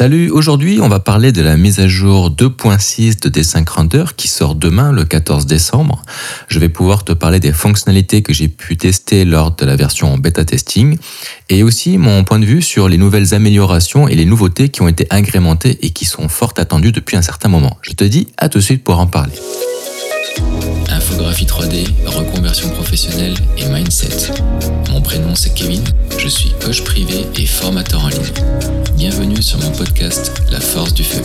Salut, aujourd'hui on va parler de la mise à jour 2.6 de D5 Render qui sort demain le 14 décembre. Je vais pouvoir te parler des fonctionnalités que j'ai pu tester lors de la version bêta testing et aussi mon point de vue sur les nouvelles améliorations et les nouveautés qui ont été agrémentées et qui sont fort attendues depuis un certain moment. Je te dis à tout de suite pour en parler. Infographie 3D, reconversion professionnelle et mindset. Mon prénom c'est Kevin, je suis coach privé et formateur en ligne. Bienvenue sur mon podcast La force du feu.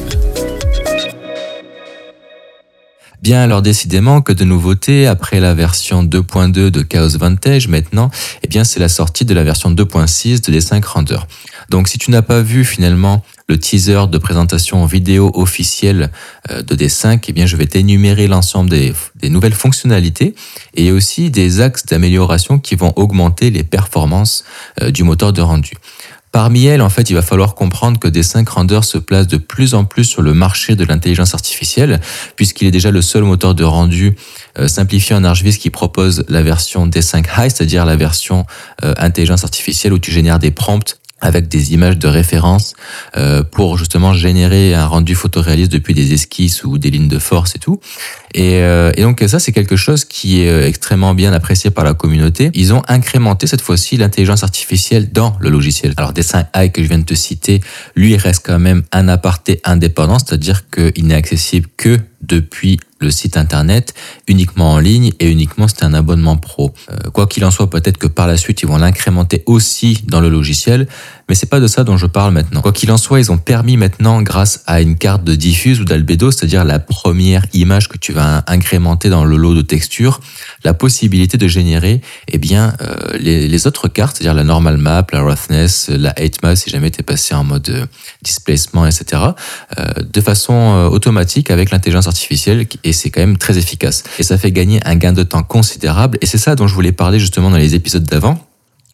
Bien, alors décidément que de nouveautés, après la version 2.2 de Chaos Vantage, maintenant, eh bien, c'est la sortie de la version 2.6 de D5 Render. Donc, si tu n'as pas vu finalement le teaser de présentation vidéo officielle euh, de D5, eh bien, je vais t'énumérer l'ensemble des, des, nouvelles fonctionnalités et aussi des axes d'amélioration qui vont augmenter les performances euh, du moteur de rendu. Parmi elles, en fait, il va falloir comprendre que D5 Render se place de plus en plus sur le marché de l'intelligence artificielle, puisqu'il est déjà le seul moteur de rendu euh, simplifié en ArchViz qui propose la version D5 High, c'est-à-dire la version euh, intelligence artificielle où tu génères des prompts avec des images de référence euh, pour justement générer un rendu photoréaliste depuis des esquisses ou des lignes de force et tout. Et, euh, et donc ça, c'est quelque chose qui est euh, extrêmement bien apprécié par la communauté. Ils ont incrémenté cette fois-ci l'intelligence artificielle dans le logiciel. Alors Dessin AI que je viens de te citer, lui, reste quand même un aparté indépendant, c'est-à-dire qu'il n'est accessible que depuis le site internet, uniquement en ligne et uniquement c'est un abonnement pro. Euh, quoi qu'il en soit, peut-être que par la suite ils vont l'incrémenter aussi dans le logiciel, mais c'est pas de ça dont je parle maintenant. Quoi qu'il en soit, ils ont permis maintenant, grâce à une carte de diffuse ou d'albédo, c'est-à-dire la première image que tu vas incrémenter dans le lot de texture, la possibilité de générer eh bien, euh, les, autres cartes, c'est-à-dire la normal map, la roughness, la height map, si jamais tu es passé en mode euh, displacement, etc., euh, de façon automatique avec l'intelligence artificielle, et c'est quand même très efficace. Et ça fait gagner un gain de temps considérable, et c'est ça dont je voulais parler justement dans les épisodes d'avant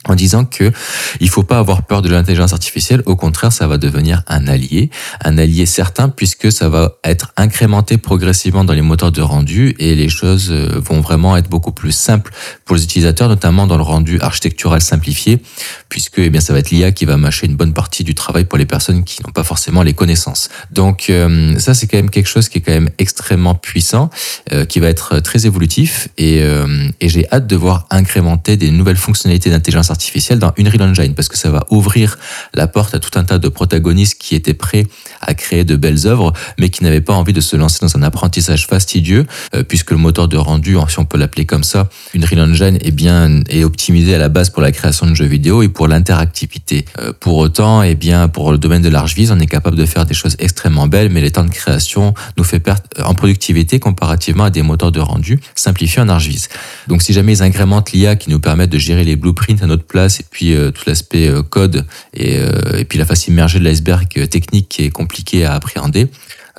en disant que il faut pas avoir peur de l'intelligence artificielle. Au contraire, ça va devenir un allié, un allié certain puisque ça va être incrémenté progressivement dans les moteurs de rendu et les choses euh, vont vraiment être beaucoup plus simples pour les utilisateurs, notamment dans le rendu architectural simplifié, puisque eh bien ça va être l'IA qui va mâcher une bonne partie du travail pour les personnes qui n'ont pas forcément les connaissances. Donc euh, ça c'est quand même quelque chose qui est quand même extrêmement puissant, euh, qui va être très évolutif et, et j'ai hâte de voir incrémenter des nouvelles fonctionnalités d'intelligence artificielle dans Unreal Engine parce que ça va ouvrir la porte à tout un tas de protagonistes qui étaient prêts à créer de belles œuvres mais qui n'avaient pas envie de se lancer dans un apprentissage fastidieux euh, puisque le moteur de rendu, si on peut l'appeler comme ça, Unreal Engine est bien est optimisé à la base pour la création de jeux vidéo et pour l'interactivité. Euh, pour autant, et eh bien pour le domaine de large vise, on est capable de faire des choses extrêmement belles mais les temps de création nous fait perdre en productivité comparativement à des moteurs de rendu simplifiés en ArchViz. Donc si jamais ils incrémentent l'IA qui nous permettent de gérer les blueprints à notre place et puis euh, tout l'aspect euh, code et, euh, et, puis la face immergée de l'iceberg technique qui est compliqué à appréhender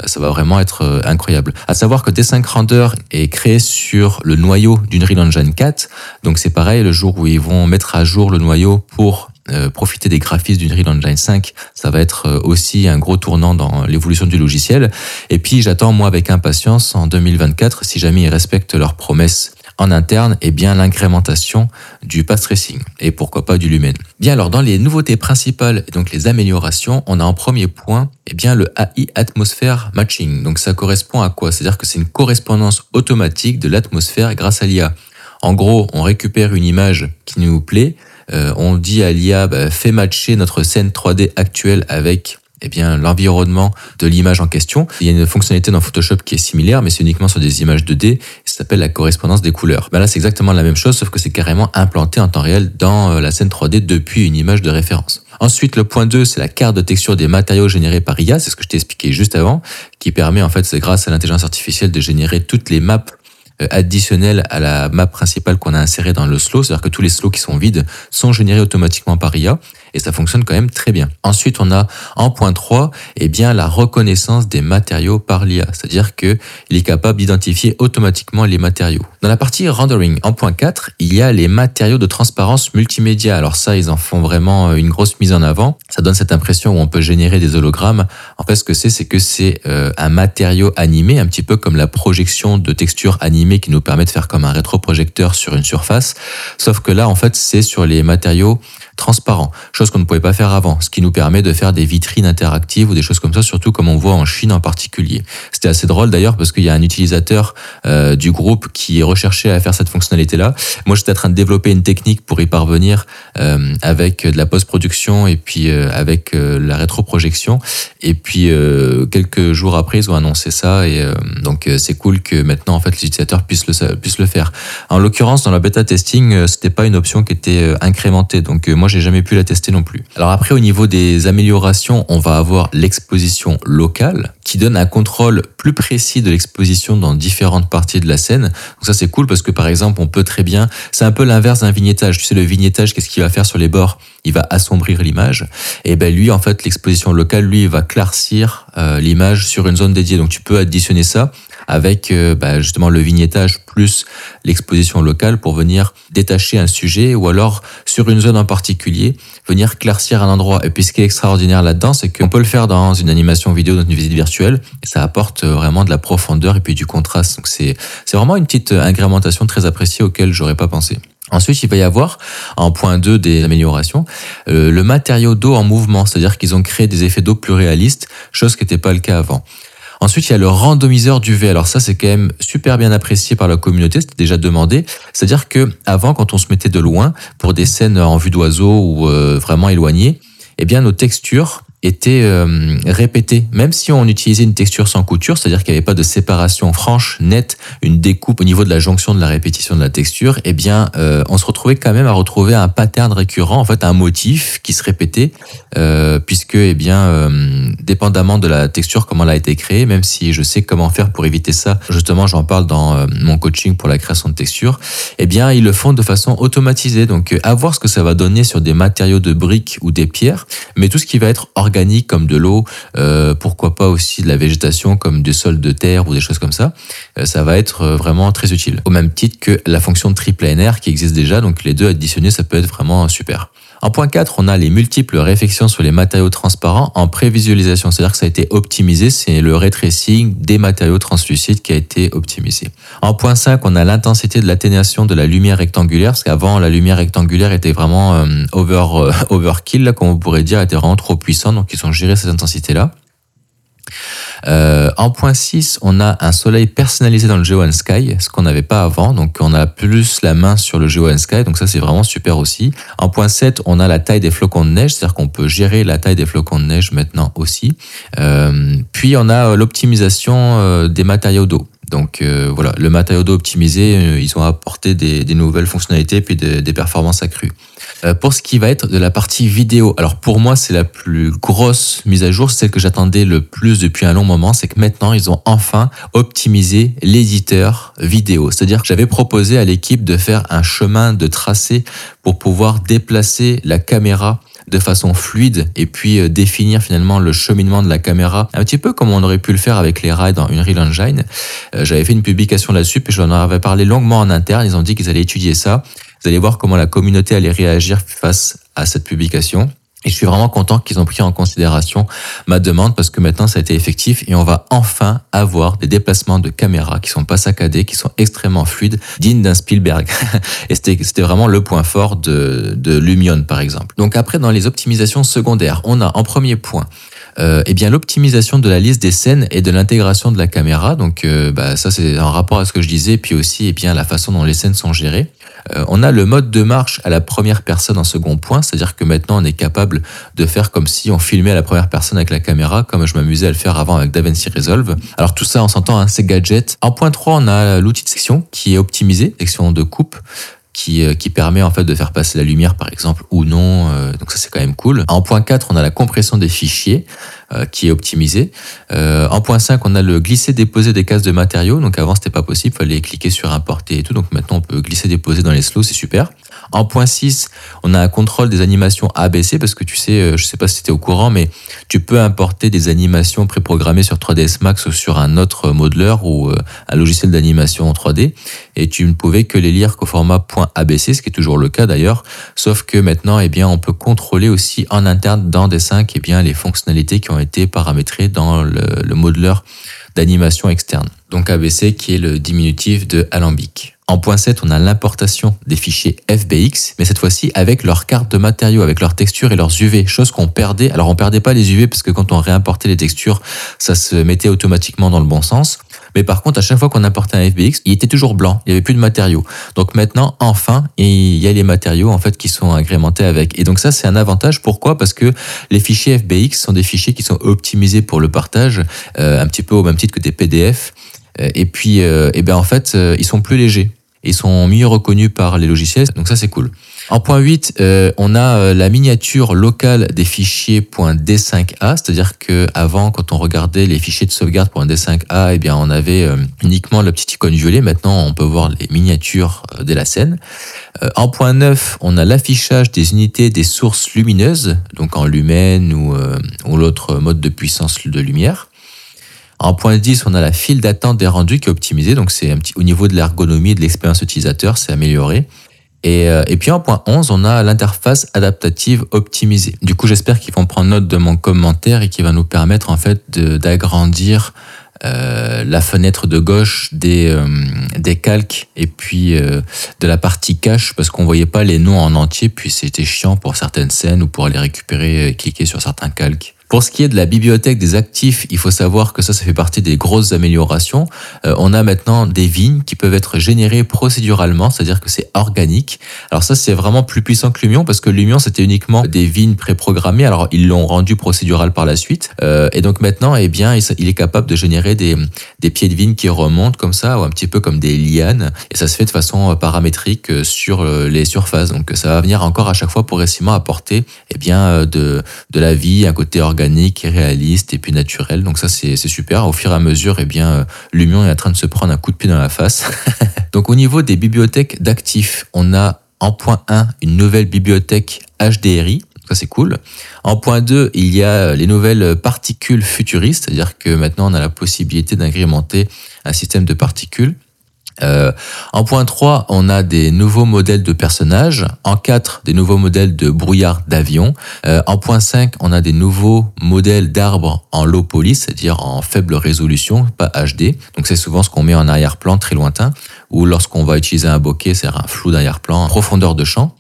ça va vraiment être incroyable. À savoir que D5 Render est créé sur le noyau d'Unreal Engine 4. Donc c'est pareil, le jour où ils vont mettre à jour le noyau pour profiter des graphismes d'Unreal Engine 5, ça va être aussi un gros tournant dans l'évolution du logiciel. Et puis j'attends moi avec impatience en 2024, si jamais ils respectent leurs promesses en interne, et bien l'incrémentation du path tracing et pourquoi pas du lumen. Bien alors dans les nouveautés principales donc les améliorations, on a en premier point et bien le AI atmosphère matching. Donc ça correspond à quoi? C'est-à-dire que c'est une correspondance automatique de l'atmosphère grâce à l'IA. En gros, on récupère une image qui nous plaît, euh, on dit à l'IA bah, fais matcher notre scène 3D actuelle avec eh bien, l'environnement de l'image en question. Il y a une fonctionnalité dans Photoshop qui est similaire, mais c'est uniquement sur des images 2D. Ça s'appelle la correspondance des couleurs. Ben là, c'est exactement la même chose, sauf que c'est carrément implanté en temps réel dans euh, la scène 3D depuis une image de référence. Ensuite, le point 2, c'est la carte de texture des matériaux générés par IA. C'est ce que je t'ai expliqué juste avant, qui permet, en fait, c'est grâce à l'intelligence artificielle de générer toutes les maps euh, additionnelles à la map principale qu'on a insérée dans le slow, c'est-à-dire que tous les slows qui sont vides sont générés automatiquement par IA et ça fonctionne quand même très bien. Ensuite, on a en point 3, eh bien, la reconnaissance des matériaux par l'IA, c'est-à-dire qu'il est capable d'identifier automatiquement les matériaux. Dans la partie rendering, en point 4, il y a les matériaux de transparence multimédia. Alors ça, ils en font vraiment euh, une grosse mise en avant. Ça donne cette impression où on peut générer des hologrammes. En fait, ce que c'est, c'est que c'est euh, un matériau animé, un petit peu comme la projection de textures animées qui nous permet de faire comme un rétroprojecteur sur une surface. Sauf que là, en fait, c'est sur les matériaux transparent, chose qu'on ne pouvait pas faire avant, ce qui nous permet de faire des vitrines interactives ou des choses comme ça, surtout comme on voit en Chine en particulier. C'était assez drôle d'ailleurs parce qu'il y a un utilisateur euh, du groupe qui recherchait à faire cette fonctionnalité-là. Moi, j'étais en train de développer une technique pour y parvenir euh, avec de la post-production et puis euh, avec la rétroprojection. Et puis quelques jours après, ils ont annoncé ça et donc c'est cool que maintenant en fait les utilisateurs puissent le puissent le faire. En l'occurrence, dans la bêta testing, c'était pas une option qui était incrémentée. Donc moi, j'ai jamais pu la tester non plus. Alors après, au niveau des améliorations, on va avoir l'exposition locale qui donne un contrôle plus précis de l'exposition dans différentes parties de la scène. Donc ça c'est cool parce que par exemple on peut très bien, c'est un peu l'inverse d'un vignettage. Tu sais le vignettage qu'est-ce qu'il va faire sur les bords? Il va assombrir l'image. Et ben lui en fait l'exposition locale lui il va clarcir euh, l'image sur une zone dédiée. Donc tu peux additionner ça avec euh, bah, justement le vignettage plus l'exposition locale pour venir détacher un sujet ou alors sur une zone en particulier venir clarcir un endroit. Et puis ce qui est extraordinaire là-dedans, c'est qu'on peut le faire dans une animation vidéo, dans une visite virtuelle, et ça apporte vraiment de la profondeur et puis du contraste. Donc c'est vraiment une petite incrémentation très appréciée auquel j'aurais pas pensé. Ensuite, il va y avoir, en point 2 des améliorations, euh, le matériau d'eau en mouvement, c'est-à-dire qu'ils ont créé des effets d'eau plus réalistes, chose qui n'était pas le cas avant. Ensuite, il y a le randomiseur d'UV. Alors ça, c'est quand même super bien apprécié par la communauté. C'était déjà demandé. C'est-à-dire que avant, quand on se mettait de loin pour des scènes en vue d'oiseau ou euh, vraiment éloignées, eh bien, nos textures était euh, répété, même si on utilisait une texture sans couture, c'est-à-dire qu'il n'y avait pas de séparation franche, nette, une découpe au niveau de la jonction de la répétition de la texture, eh bien, euh, on se retrouvait quand même à retrouver un pattern récurrent, en fait, un motif qui se répétait, euh, puisque, eh bien, euh, dépendamment de la texture, comment elle a été créée, même si je sais comment faire pour éviter ça, justement, j'en parle dans mon coaching pour la création de texture, eh bien, ils le font de façon automatisée. Donc, à voir ce que ça va donner sur des matériaux de briques ou des pierres, mais tout ce qui va être organisé organique comme de l'eau, euh, pourquoi pas aussi de la végétation comme du sol de terre ou des choses comme ça, euh, ça va être euh, vraiment très utile. Au même titre que la fonction triple NR qui existe déjà, donc les deux additionnés, ça peut être vraiment super. En point 4, on a les multiples réflexions sur les matériaux transparents en prévisualisation, c'est-à-dire que ça a été optimisé, c'est le ray tracing des matériaux translucides qui a été optimisé. En point 5, on a l'intensité de l'atténuation de la lumière rectangulaire, parce qu'avant la lumière rectangulaire était vraiment euh, over euh, overkill, là, comme on pourrait dire, était vraiment trop puissant, donc ils ont géré cette intensité-là. Euh, en point 6, on a un soleil personnalisé dans le Geo Sky, ce qu'on n'avait pas avant. Donc on a plus la main sur le Geo Sky, donc ça c'est vraiment super aussi. En point 7, on a la taille des flocons de neige, c'est-à-dire qu'on peut gérer la taille des flocons de neige maintenant aussi. Euh, puis on a euh, l'optimisation des matériaux d'eau. Donc voilà, le matériau d'eau optimisé, ils ont apporté des, nouvelles fonctionnalités puis des performances accrues. Euh, pour ce qui va être de la partie vidéo, alors pour moi c'est la plus grosse mise à jour, celle que j'attendais le plus depuis un long moment, c'est que maintenant ils ont enfin optimisé l'éditeur vidéo. C'est-à-dire que j'avais proposé à l'équipe de faire un chemin de tracé pour pouvoir déplacer la caméra de façon fluide et puis euh, définir finalement le cheminement de la caméra, un petit peu comme on aurait pu le faire avec les rails dans Unreal Engine. Euh, j'avais fait une publication là-dessus, puis j'en avais parlé longuement en interne. Ils ont dit qu'ils allaient étudier ça. Vous allez voir comment la communauté allait réagir face à cette publication. Et je suis vraiment content qu'ils ont pris en considération ma demande parce que maintenant ça a été effectif et on va enfin avoir des déplacements de caméra qui sont pas saccadés, qui sont extrêmement fluides, dignes d'un Spielberg. et c'était vraiment le point fort de, de Lumion par exemple. Donc après dans les optimisations secondaires, on a en premier point euh, eh bien l'optimisation de la liste des scènes et de l'intégration de la caméra. Donc euh, bah, ça c'est en rapport à ce que je disais, puis aussi eh bien la façon dont les scènes sont gérées. Euh, on a le mode de marche à la première personne en second point, c'est-à-dire que maintenant on est capable de faire comme si on filmait à la première personne avec la caméra, comme je m'amusais à le faire avant avec DaVinci Resolve. Alors tout ça, on s'entend, hein, c'est gadget. En point 3, on a l'outil de section qui est optimisé, section de coupe qui, euh, qui permet en fait de faire passer la lumière par exemple ou non. Euh, donc ça c'est quand même cool. En point 4, on a la compression des fichiers qui est optimisée. en point 5, on a le glisser-déposer des cases de matériaux. Donc avant c'était pas possible, fallait cliquer sur importer et tout. Donc maintenant on peut glisser-déposer dans les slows, c'est super. En point 6, on a un contrôle des animations ABC parce que tu sais, je sais pas si c'était au courant, mais tu peux importer des animations préprogrammées sur 3ds Max ou sur un autre modeler ou un logiciel d'animation en 3D et tu ne pouvais que les lire qu'au format .abc, ce qui est toujours le cas d'ailleurs, sauf que maintenant, eh bien, on peut contrôler aussi en interne dans Dessin eh bien, les fonctionnalités qui ont été paramétrés dans le, le d'animation externe. Donc ABC qui est le diminutif de alambic. En point 7, on a l'importation des fichiers FBX, mais cette fois-ci avec leurs cartes de matériaux, avec leurs textures et leurs UV, chose qu'on perdait. Alors on perdait pas les UV parce que quand on réimportait les textures, ça se mettait automatiquement dans le bon sens. Mais par contre, à chaque fois qu'on importait un FBX, il était toujours blanc. Il n'y avait plus de matériaux. Donc maintenant, enfin, il y a les matériaux en fait qui sont agrémentés avec. Et donc ça, c'est un avantage. Pourquoi? Parce que les fichiers FBX sont des fichiers qui sont optimisés pour le partage, euh, un petit peu au même titre que des PDF. Euh, et puis, euh, eh ben en fait, euh, ils sont plus légers. Ils sont mieux reconnus par les logiciels, donc ça c'est cool. En point 8, euh, on a la miniature locale des fichiers .d5a, c'est-à-dire que avant, quand on regardait les fichiers de sauvegarde .d5a, eh bien on avait uniquement la petite icône violet. Maintenant, on peut voir les miniatures dès la scène. en point 9, on a l'affichage des unités des sources lumineuses, donc en lumen ou, l'autre mode de puissance de lumière. En point 10, on a la file d'attente des rendus qui est optimisée. Donc, c'est au niveau de l'ergonomie et de l'expérience utilisateur, c'est amélioré. Et, euh, et, puis en point 11, on a l'interface adaptative optimisée. Du coup, j'espère qu'ils vont prendre note de mon commentaire et qui va nous permettre en fait d'agrandir euh, la fenêtre de gauche des, euh, des calques et puis euh, de la partie cache parce qu'on voyait pas les noms en entier puis c'était chiant pour certaines scènes ou pour aller récupérer et cliquer sur certains calques. Pour ce qui est de la bibliothèque des actifs, il faut savoir que ça, ça fait partie des grosses améliorations. Euh, on a maintenant des vignes qui peuvent être générées procéduralement, c'est-à-dire que c'est organique. Alors ça, c'est vraiment plus puissant que Lumion parce que Lumion, c'était uniquement des vignes préprogrammées. Alors ils l'ont rendu procédural par la suite. Euh, et donc maintenant, eh bien, il est capable de générer des, des pieds de vigne qui remontent comme ça, ou un petit peu comme des lianes. Et ça se fait de façon euh, paramétrique euh, sur euh, les surfaces. Donc ça va venir encore à chaque fois progressivement apporter eh bien, de, de la vie, un côté organique organique, réaliste et puis naturel. Donc ça, c'est super. Au fur et à mesure, eh bien, euh, Lumion est en train de se prendre un coup de pied dans la face. Donc au niveau des bibliothèques d'actifs, on a en point 1 une nouvelle bibliothèque HDRI. Ça, c'est cool. En point 2, il y a les nouvelles particules futuristes, c'est-à-dire que maintenant, on a la possibilité d'agrémenter un système de particules. Euh, en point 3, on a des nouveaux modèles de personnages. En 4, des nouveaux modèles de brouillard d'avion. Euh, en point 5, on a des nouveaux modèles d'arbres en low poly, c'est-à-dire en faible résolution, pas HD. Donc c'est souvent ce qu'on met en arrière-plan très lointain, ou lorsqu'on va utiliser un bokeh, c'est un flou d'arrière-plan profondeur de champ.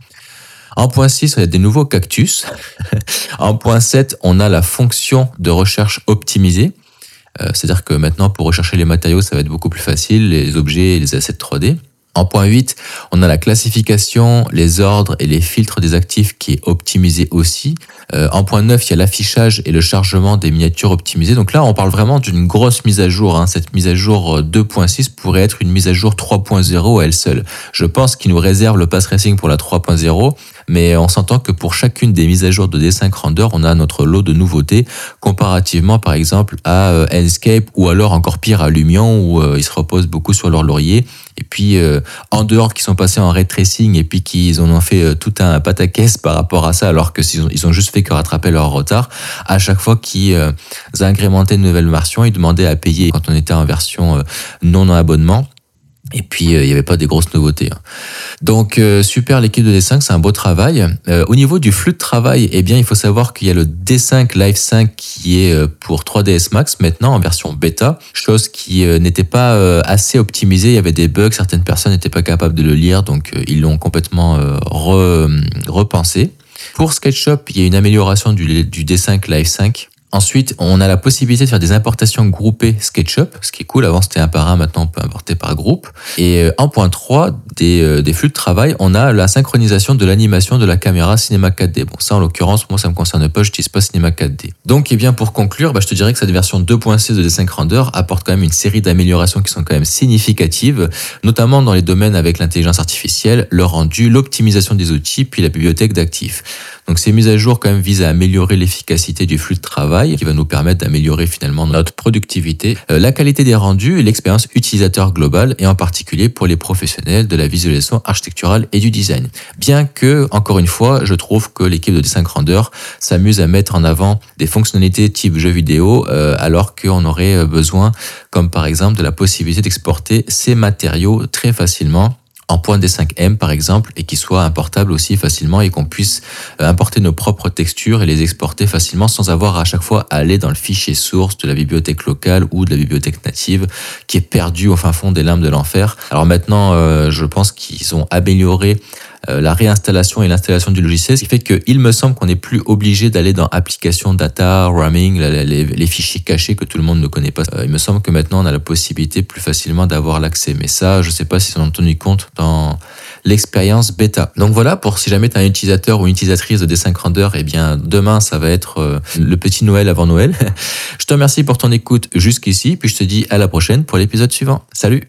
En point 6, on a des nouveaux cactus. en point 7, on a la fonction de recherche optimisée. Euh, c'est-à-dire que maintenant, pour rechercher les matériaux, ça va être beaucoup plus facile, les objets et les assets 3D. En point 8, on a la classification, les ordres et les filtres des actifs qui est optimisé aussi. Euh, en point 9, il y a l'affichage et le chargement des miniatures optimisées. Donc là, on parle vraiment d'une grosse mise à jour. Hein. Cette mise à jour 2.6 euh, pourrait être une mise à jour 3.0 à elle seule. Je pense qu'il nous réserve le pass racing pour la 3.0, mais on s'entend que pour chacune des mises à jour de D5 Render, on a notre lot de nouveautés comparativement par exemple à euh, Enscape ou alors encore pire à Lumion où ils se reposent beaucoup sur leur laurier. Et puis euh, en dehors qui sont passés en ray tracing et puis qu'ils en ont fait euh, tout un pataquès par rapport à ça alors que ils ont, ils ont juste fait que rattraper leur retard à chaque fois qu'ils euh, agrémentaient une nouvelle version ils demandaient à payer quand on était en version euh, non en abonnement et puis, euh, il n'y avait pas des grosses nouveautés. Hein. Donc, euh, super, l'équipe de D5, c'est un beau travail. Euh, au niveau du flux de travail, eh bien, il faut savoir qu'il y a le D5 Live 5 qui est pour 3ds Max maintenant en version bêta, chose qui n'était pas assez optimisée. Il y avait des bugs, certaines personnes n'étaient pas capables de le lire, donc ils l'ont complètement repensé. Pour SketchUp, il y a une amélioration du, du D5 Live 5 Ensuite, on a la possibilité de faire des importations groupées SketchUp, ce qui est cool. Avant, c'était un par un, maintenant, on peut importer par groupe. Et euh, en point 3, des, euh, des flux de travail, on a la synchronisation de l'animation de la caméra Cinema 4D. Bon, ça, en l'occurrence, moi, ça me concerne pas, j'utilise pas Cinema 4D. Donc, eh bien, pour conclure, bah, je te dirais que cette version 2.6 de D5 Render apporte quand même une série d'améliorations qui sont quand même significatives, notamment dans les domaines avec l'intelligence artificielle, le rendu, l'optimisation des outils, puis la bibliothèque d'actifs. Donc ces mises à jour quand même visent à améliorer l'efficacité du flux de travail, qui va nous permettre d'améliorer finalement notre productivité, euh, la qualité des rendus et l'expérience utilisateur globale, et en particulier pour les professionnels de la visualisation architecturale et du design. Bien que, encore une fois, je trouve que l'équipe de Design Render s'amuse à mettre en avant des fonctionnalités type jeu vidéo, euh, alors qu'on aurait besoin, comme par exemple, de la possibilité d'exporter ces matériaux très facilement en D5M par exemple et qui soit importable aussi facilement et qu'on puisse euh, importer nos propres textures et les exporter facilement sans avoir à chaque fois à aller dans le fichier source de la bibliothèque locale ou de la bibliothèque native qui est perdu au fin fond des limbes de l'enfer. Alors maintenant, euh, je pense qu'ils ont amélioré la réinstallation et l'installation du logiciel, ce qui fait qu'il me semble qu'on n'est plus obligé d'aller dans application data, roaming, les, fichiers cachés que tout le monde ne connaît pas. il me semble que maintenant on a la possibilité plus facilement d'avoir l'accès. Mais ça, je ne sais pas si on en a tenu compte dans l'expérience bêta. Donc voilà, pour si jamais tu es un utilisateur ou une utilisatrice de D5 Render, eh bien demain ça va être euh, le petit Noël avant Noël. je te remercie pour ton écoute jusqu'ici, puis je te dis à la prochaine pour l'épisode suivant. Salut